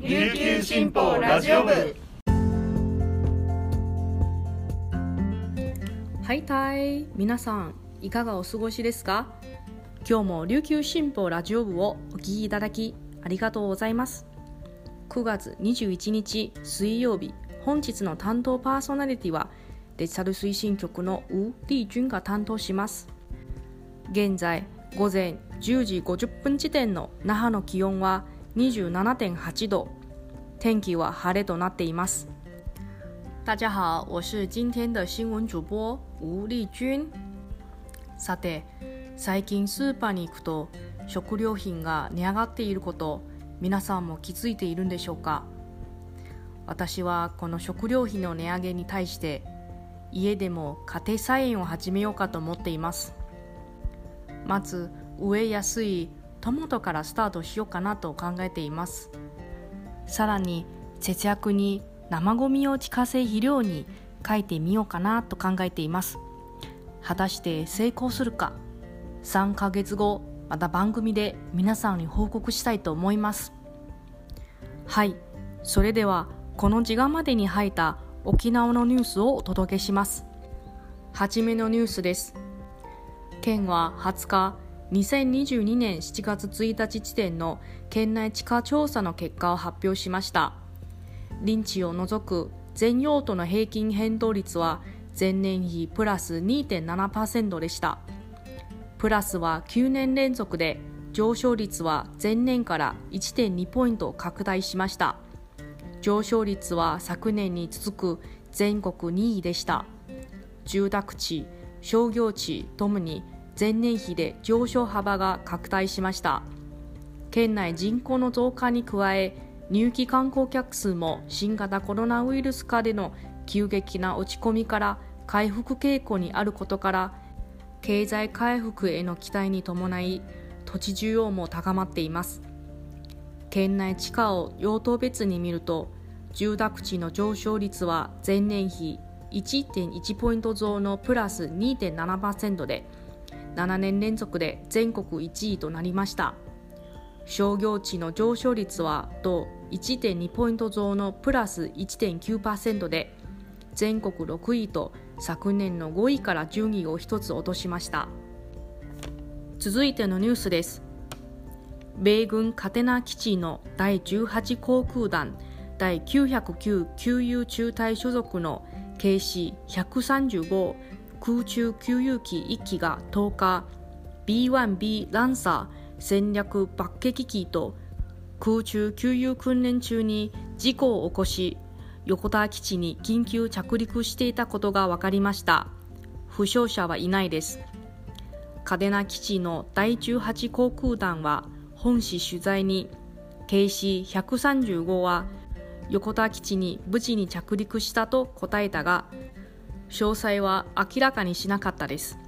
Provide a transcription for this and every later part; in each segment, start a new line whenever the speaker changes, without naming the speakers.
琉球新報ラジオ部。
はいたい皆さんいかがお過ごしですか？今日も琉球新報ラジオ部をお聞きいただきありがとうございます。9月21日水曜日本日の担当パーソナリティはデジタル推進局のウ・リー・ジュンが担当します。現在午前10時50分時点の那覇の気温は27.8度。天気は晴れとなっています。大家好，我是今天的新闻主播吴丽君。さて、最近スーパーに行くと食料品が値上がっていること皆さんも気づいているんでしょうか？私はこの食料品の値上げに対して家でも家庭菜園を始めようかと思っています。まず植えやすいトマトからスタートしようかなと考えています。さらに節約に生ゴミを自家製肥料に書いてみようかなと考えています。果たして成功するか？3ヶ月後また番組で皆さんに報告したいと思います。はい。それではこの時間までに入った沖縄のニュースをお届けします。はじめのニュースです。県は20日2022年7月1日時点の県内地価調査の結果を発表しました。臨地を除く全用途の平均変動率は前年比プラス2.7%でした。プラスは9年連続で上昇率は前年から1.2ポイント拡大しました。上昇率は昨年に続く全国2位でした。住宅地商業地ともに前年比で上昇幅が拡大しました。県内人口の増加に加え入気観光客数も新型コロナウイルス化での急激な落ち込みから回復傾向にあることから経済回復への期待に伴い土地需要も高まっています。県内地価を用途別に見ると住宅地の上昇率は前年比1.1ポイント増のプラス2.7%で7年連続で全国1位となりました。商業地の上昇率はと1.2ポイント増のプラス1.9%で全国6位と昨年の5位から順位を1つ落としました。続いてのニュースです。米軍カテナ基地の第18航空団第909給油中隊所属の KC135 空中給油機1機が10日 B1B ランサー戦略爆撃機と空中給油訓練中に事故を起こし横田基地に緊急着陸していたことが分かりました。負傷者はいないです。嘉手納基地の第18航空団は本市取材に KC135 は横田基地に無事に着陸したと答えたが詳細は明らかにしなかったです。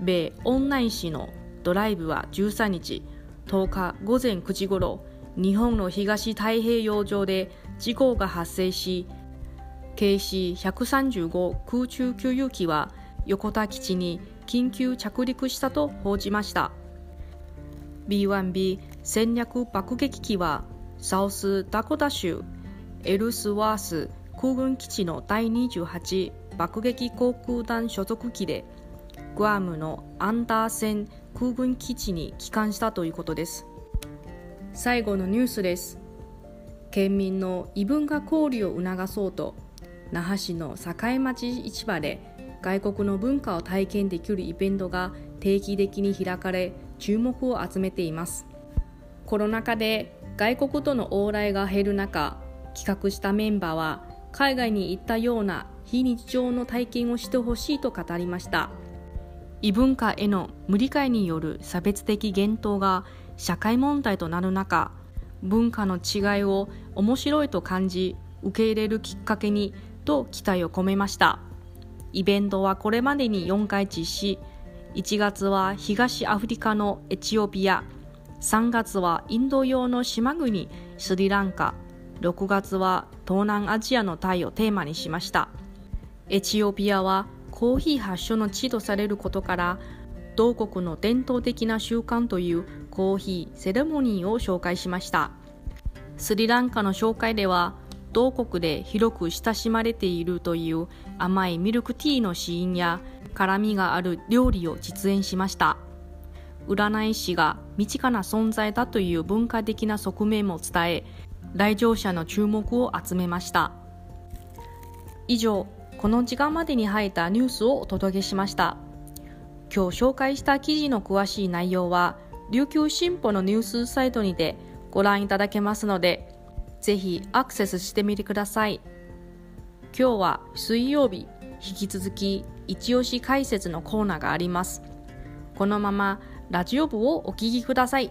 米オンライン紙のドライブは13日10日午前9時ごろ日本の東太平洋上で事故が発生し KC135 空中給油機は横田基地に緊急着陸したと報じました。B1B 戦略爆撃機はサウスダコタ州エルスワース空軍基地の第28爆撃航空団所属機でグアムのアンダーセン空軍基地に帰還したということです。最後のニュースです。県民の異文化交流を促そうと那覇市の境町市場で外国の文化を体験できるイベントが定期的に開かれ注目を集めています。コロナ禍で外国との往来が減る中企画したメンバーは海外に行ったような非日常の体験をしてほしいと語りました。異文化への無理解による差別的言動が社会問題となる中文化の違いを面白いと感じ受け入れるきっかけにと期待を込めました。イベントはこれまでに4回実施。1月は東アフリカのエチオピア。3月はインド洋の島国スリランカ。6月は東南アジアのタイをテーマにしました。エチオピアはコーヒー発祥の地とされることから同国の伝統的な習慣というコーヒーセレモニーを紹介しました。スリランカの紹介では同国で広く親しまれているという甘いミルクティーのシーンや辛みがある料理を実演しました。占い師が身近な存在だという文化的な側面も伝え来場者の注目を集めました。以上この時間までに入ったニュースをお届けしました。今日紹介した記事の詳しい内容は琉球新報のニュースサイトにてご覧いただけますのでぜひアクセスしてみてください。今日は水曜日引き続き一押し解説のコーナーがあります。このままラジオ部をお聞きください。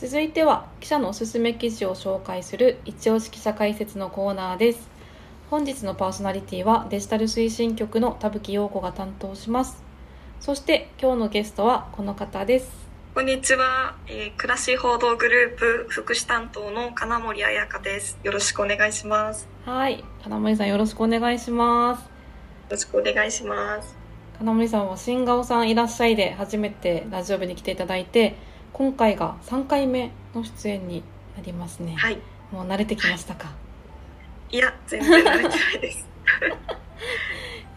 続いては記者のおすすめ記事を紹介する一押し記者解説のコーナーです。本日のパーソナリティはデジタル推進局の田吹陽子が担当します。そして今日のゲストはこの方です。
こんにちは、えー、暮らし報道グループ福祉担当の金森彩香です。よろしくお願いします。
はい。金森さんよろしくお願いします。よ
ろしくお願いします。
金森さんは新顔さんいらっしゃいで初めてラジオ部に来ていただいて今回が3回目の出演になりますね。
はい。
もう慣れてきましたか？は
い、いや、全然慣れてないです。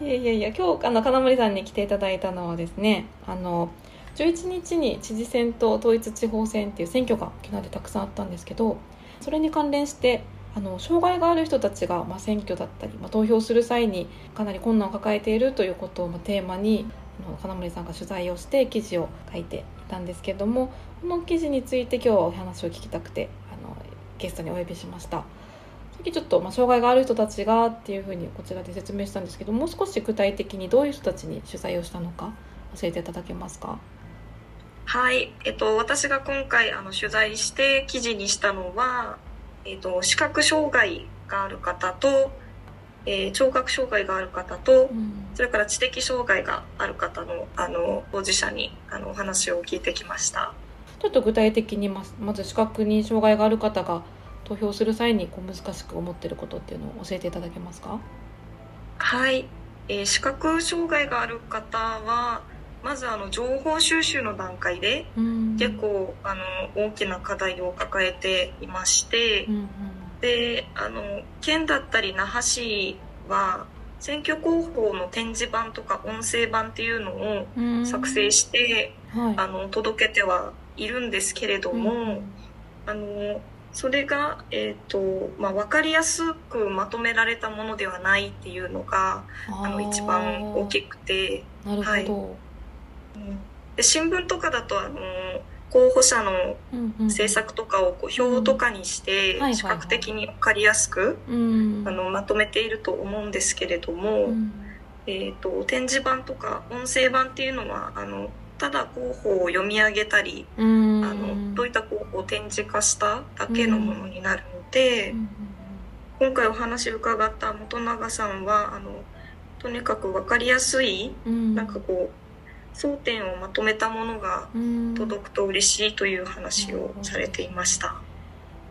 いやいやいや、今日あの金森さんに来ていただいたのはですね、あの11日に知事選と統一地方選っていう選挙が沖縄でたくさんあったんですけど、それに関連してあの障害がある人たちが、まあ、選挙だったり、まあ、投票する際にかなり困難を抱えているということを、まあ、テーマに金森さんが取材をして記事を書いていたんですけどもこの記事について今日はお話を聞きたくてあのゲストにお呼びしました。さっきちょっと、まあ、障害がある人たちがっていうふうにこちらで説明したんですけどもう少し具体的にどういう人たちに取材をしたのか教えていただけますか？
はい、えっと、私が今回あの取材して記事にしたのは、えっと、視覚障害がある方とえー、聴覚障害がある方と、うん、それから知的障害がある方のあの当事者にあのお話を聞いてきました。
ちょっと具体的にままず視覚に障害がある方が投票する際にこう難しく思ってることっていうのを教えていただけますか？
はい、えー、視覚障害がある方はまずあの情報収集の段階で結構あの大きな課題を抱えていまして、うんうんであの県だったり那覇市は選挙広報の展示板とか音声版っていうのを作成して、はい、あの届けてはいるんですけれども、うん、あのそれが、えーとまあ、分かりやすくまとめられたものではないっていうのがあの一番大きくて。
はい、
で新聞とかだとあの候補者の政策とかをこう表とかにして視覚的に分かりやすくあのまとめていると思うんですけれども、えーと、展示版とか音声版っていうのはあのただ候補を読み上げたりあのどういった候補を展示化しただけのものになるので、今回お話を伺った本永さんはあのとにかく分かりやすい、なん。かこう争点をまとめたものが届くと嬉しいという話をされていました。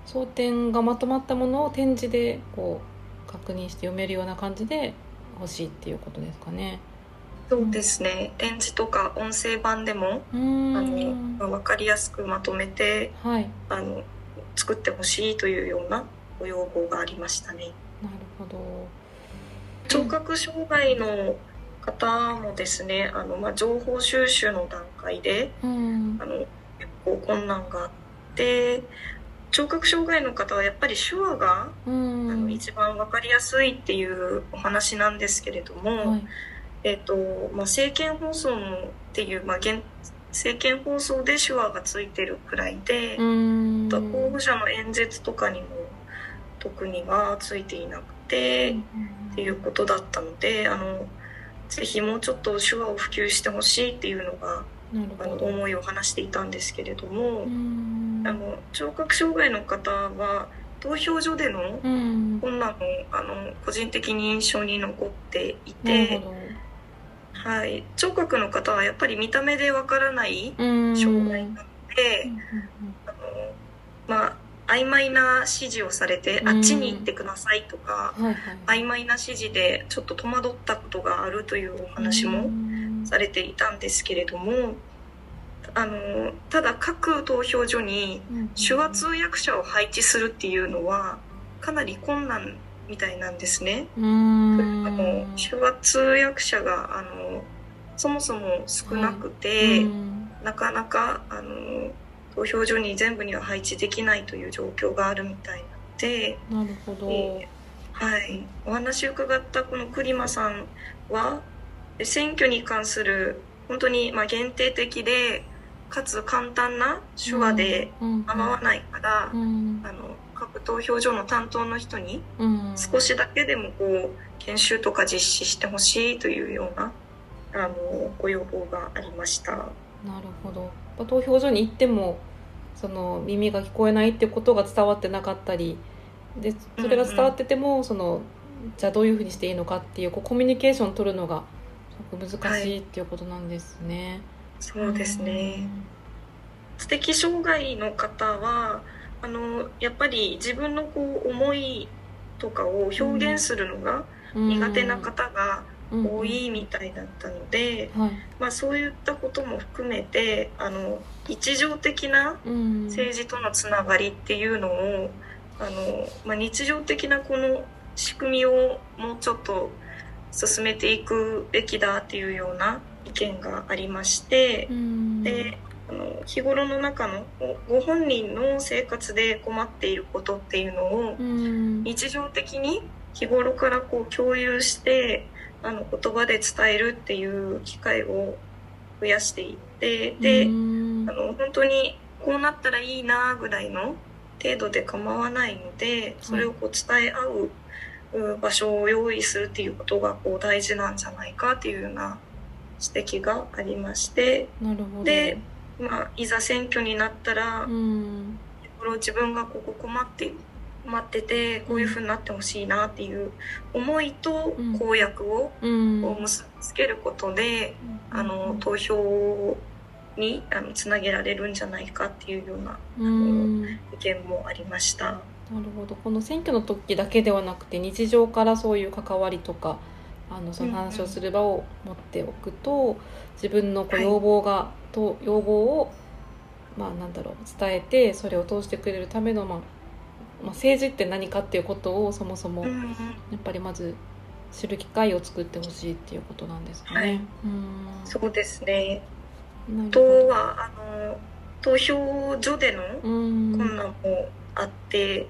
争点がまとまったものを展示でこう確認して読めるような感じで欲しいっていうことですかね。
そうですね展示とか音声版でもあの分かりやすくまとめて、はい、あの作ってほしいというようなご要望がありましたね。
なるほど
聴覚障害の方もですねあの、まあ、情報収集の段階で、うん、あの結構困難があって聴覚障害の方はやっぱり手話が、うん、あの一番分かりやすいっていうお話なんですけれども、はい、えーとまあ、政見放送のっていう、まあ、現政見放送で手話がついてるくらいで、うん、候補者の演説とかにも特にはついていなくて、うん、っていうことだったのであの。ぜひもうちょっと手話を普及してほしいっていうのがあの思いを話していたんですけれどもあの聴覚障害の方は投票所での困難もあの個人的に印象に残っていて。はい、聴覚の方はやっぱり見た目でわからない障害なので、あのまあ曖昧な指示をされて、あっちに行ってくださいとか、はいはい、曖昧な指示でちょっと戸惑ったことがあるというお話もされていたんですけれども、あのただ各投票所に手話通訳者を配置するっていうのはかなり困難みたいなんですね。あの手話通訳者があのそもそも少なくて、なかなかあの投票所に全部には配置できないという状況があるみたいなので
なるほど、え
ー、はい、お話を伺ったこの栗間さんは選挙に関する本当にまあ限定的でかつ簡単な手話で構わないから、うん。うん、あの各投票所の担当の人に少しだけでもこう研修とか実施してほしいというようなあのご要望がありました。なる
ほど投票所に行ってもその耳が聞こえないってことが伝わってなかったりでそれが伝わってても、そのじゃあどういうふうにしていいのかっていうこうコミュニケーション取るのがすごく難しいっていうことなんですね。はい、
そうですね、知的障害の方はあのやっぱり自分のこう思いとかを表現するのが苦手な方が多いみたいだったので、はい、まあ、そういったことも含めてあの日常的な政治とのつながりっていうのをあの、まあ、日常的なこの仕組みをもうちょっと進めていくべきだっていうような意見がありまして、であの日頃の中のご本人の生活で困っていることっていうのを日常的に日頃からこう共有してあの言葉で伝えるっていう機会を増やしていってであの本当にこうなったらいいなぐらいの程度で構わないのでそれをこう伝え合う場所を用意するっていうことがこう大事なんじゃないかっていうような指摘がありましてでまあ、いざ選挙になったら、うん、自分がここ困って待っててこういうふうになってほしいなっていう思いと公約を結びつけることで、うん、あの投票にあのつなげられるんじゃないかっていうような、うん、意見もありました。な
るほど。この選挙の時だけではなくて日常からそういう関わりとかあのその話をする場を持っておくと、自分のこう要望が、はい、と要望をまあなんだろう伝えてそれを通してくれるための、まあ、まあ、政治って何かっていうことをそもそもやっぱりまず知る機会を作ってほしいっていうことなんですかね。はい、
うん。そうですね。とはあの投票所での困難もあって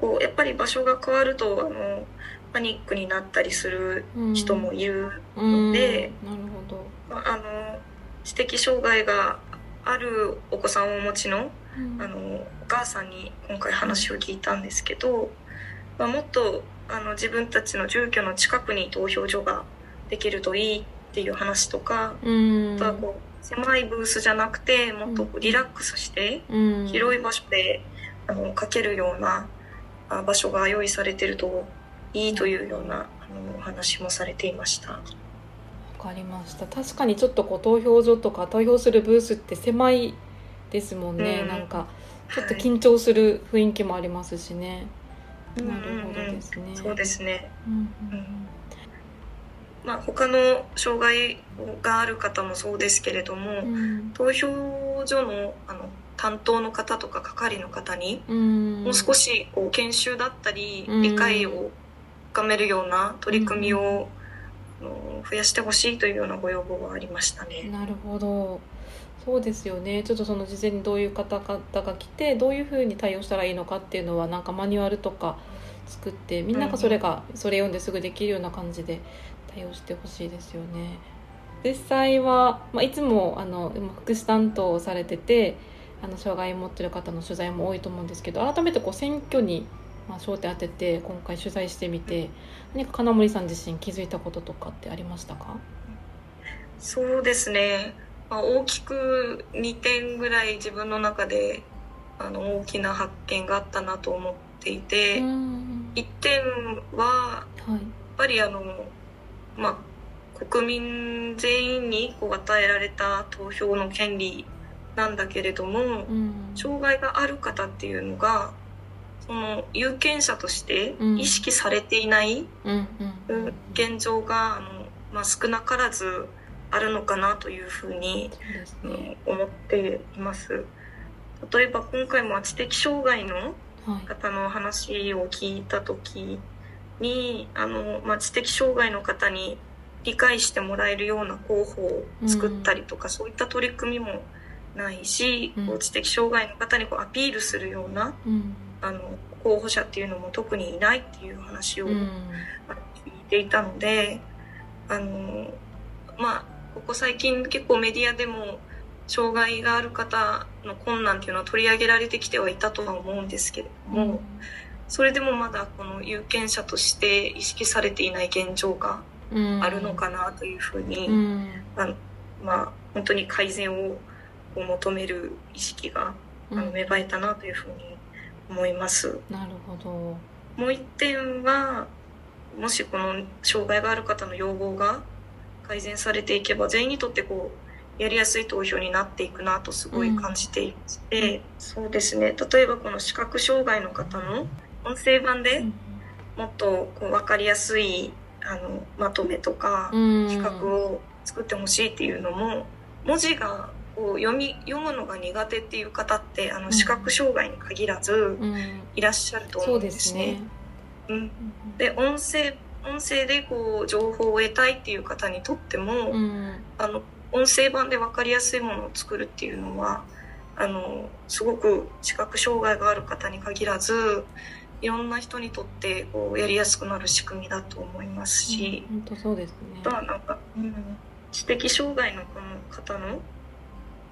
こうやっぱり場所が変わるとあのパニックになったりする人もいるので、なるほど。あの知的障害があるお子さんをお持ちの,、あのお母さんに今回話を聞いたんですけど、まあ、もっとあの自分たちの住居の近くに投票所ができるといいっていう話とか、あとはこう狭いブースじゃなくてもっとリラックスして広い場所であの書けるような場所が用意されてるといいというようなあのお話もされていました。わ
かりました。確かにちょっとこう投票所とか投票するブースって狭いですもんね、うん、なんかちょっと緊張する雰囲気もありますしね、
はい、なるほどですね、うんうん、そうですね、うんうん。まあ、他の障害がある方もそうですけれども、うん、投票所のあの担当の方とか係の方にもう少しこう研修だったり理解を深めるような取り組みを増やしてほしいというようなご要望はありましたね。
なるほどそうですよね。ちょっとその事前にどういう方々が来てどういうふうに対応したらいいのかっていうのはなんかマニュアルとか作ってみんながそれが、それ読んですぐできるような感じで対応してほしいですよね。実際は、まあ、いつもあの福祉担当をされててあの障害を持ってる方の取材も多いと思うんですけど改めてこう選挙にまあ焦点当てて今回取材してみて何か金森さん自身気づいたこととかってありましたか？
そうですねまあ、大きく2点ぐらい自分の中であの大きな発見があったなと思っていて、うん、1点は、やっぱりあの、まあ、国民全員にこう与えられた投票の権利なんだけれども、うん、障害がある方っていうのがその有権者として意識されていない現状があの、まあ、少なからずあるのかなというふうに、ね、思っています。例えば今回も知的障害の方の話を聞いた時に、はい、あの、まあ、知的障害の方に理解してもらえるような候補を作ったりとか、うん、そういった取り組みもないし、うん、知的障害の方にこうアピールするような、うん、あの候補者っていうのも特にいないっていう話を聞いていたので、あのまあここ最近結構メディアでも障害がある方の困難っていうのは取り上げられてきてはいたとは思うんですけれども、うん、それでもまだこの有権者として意識されていない現状があるのかなというふうに、うん、あのまあ本当に改善を求める意識があの芽生えたなというふうに思います。
なるほど。
もう一点はもしこの障害がある方の要望が改善されていけば全員にとってこうやりやすい投票になっていくなとすごい感じていて、うん、そうですね。例えばこの視覚障害の方の音声版でもっとこう分かりやすいあのまとめとか企画を作ってほしいっていうのも文字がこう読み読むのが苦手っていう方ってあの視覚障害に限らずいらっしゃると思うんですね。うん、で音声音声でこう情報を得たいっていう方にとっても、うん、あの音声版で分かりやすいものを作るっていうのはあのすごく視覚障害がある方に限らずいろんな人にとってこうやりやすくなる仕組みだと思いますし、
うん、本当そうですね。
あとはなんか、うん、知的障害のこの方の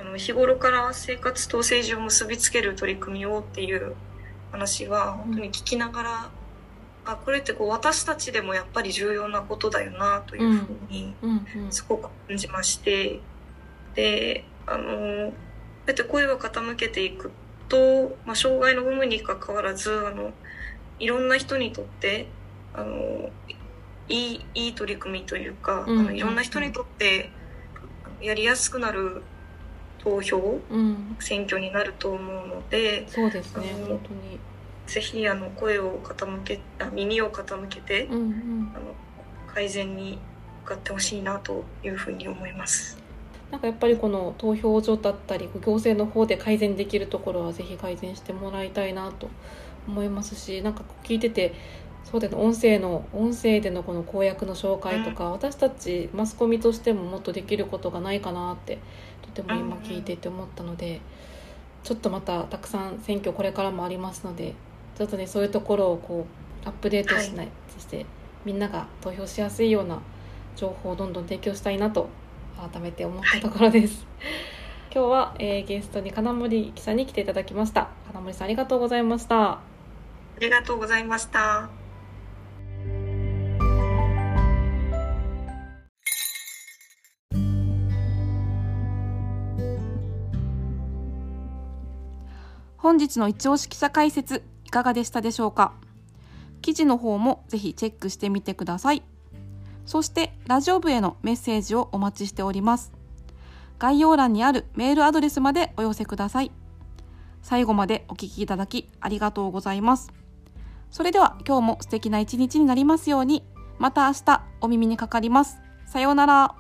あの日頃から生活と政治を結びつける取り組みをっていう話は本当に聞きながらあこれってこう私たちでもやっぱり重要なことだよなというふうにすごく感じまして、であのこうやって声を傾けていくと、まあ、障害の有無にかかわらずあのいろんな人にとってあのいいいい取り組みというか、あのいろんな人にとってやりやすくなる投票、うん、選挙になると思うので
そうですね本当に
ぜひあの声を傾けあ耳を傾けて、うんうん、あの改善に向かってほしいなというふうに思います。
なんかやっぱりこの投票所だったり行政の方で改善できるところはぜひ改善してもらいたいなと思いますしなんか聞いててそうで音声の音声でのこの公約の紹介とか、うん、私たちマスコミとしてももっとできることがないかなってとても今聞いてて思ったので、ちょっとまたたくさん選挙これからもありますのでちょっとねそういうところをこうアップデートしない、はい、そしてみんなが投票しやすいような情報をどんどん提供したいなと改めて思ったところです。はい、今日は、えー、ゲストに金森記者に来ていただきました。金森さんありがとうございました。あ
りがとうございました。
本日の一押し記者解説いかがでしたでしょうか？記事の方もぜひチェックしてみてください。そしてラジオ部へのメッセージをお待ちしております。概要欄にあるメールアドレスまでお寄せください。最後までお聴きいただきありがとうございます。それでは今日も素敵な一日になりますように、また明日お耳にかかります。さようなら。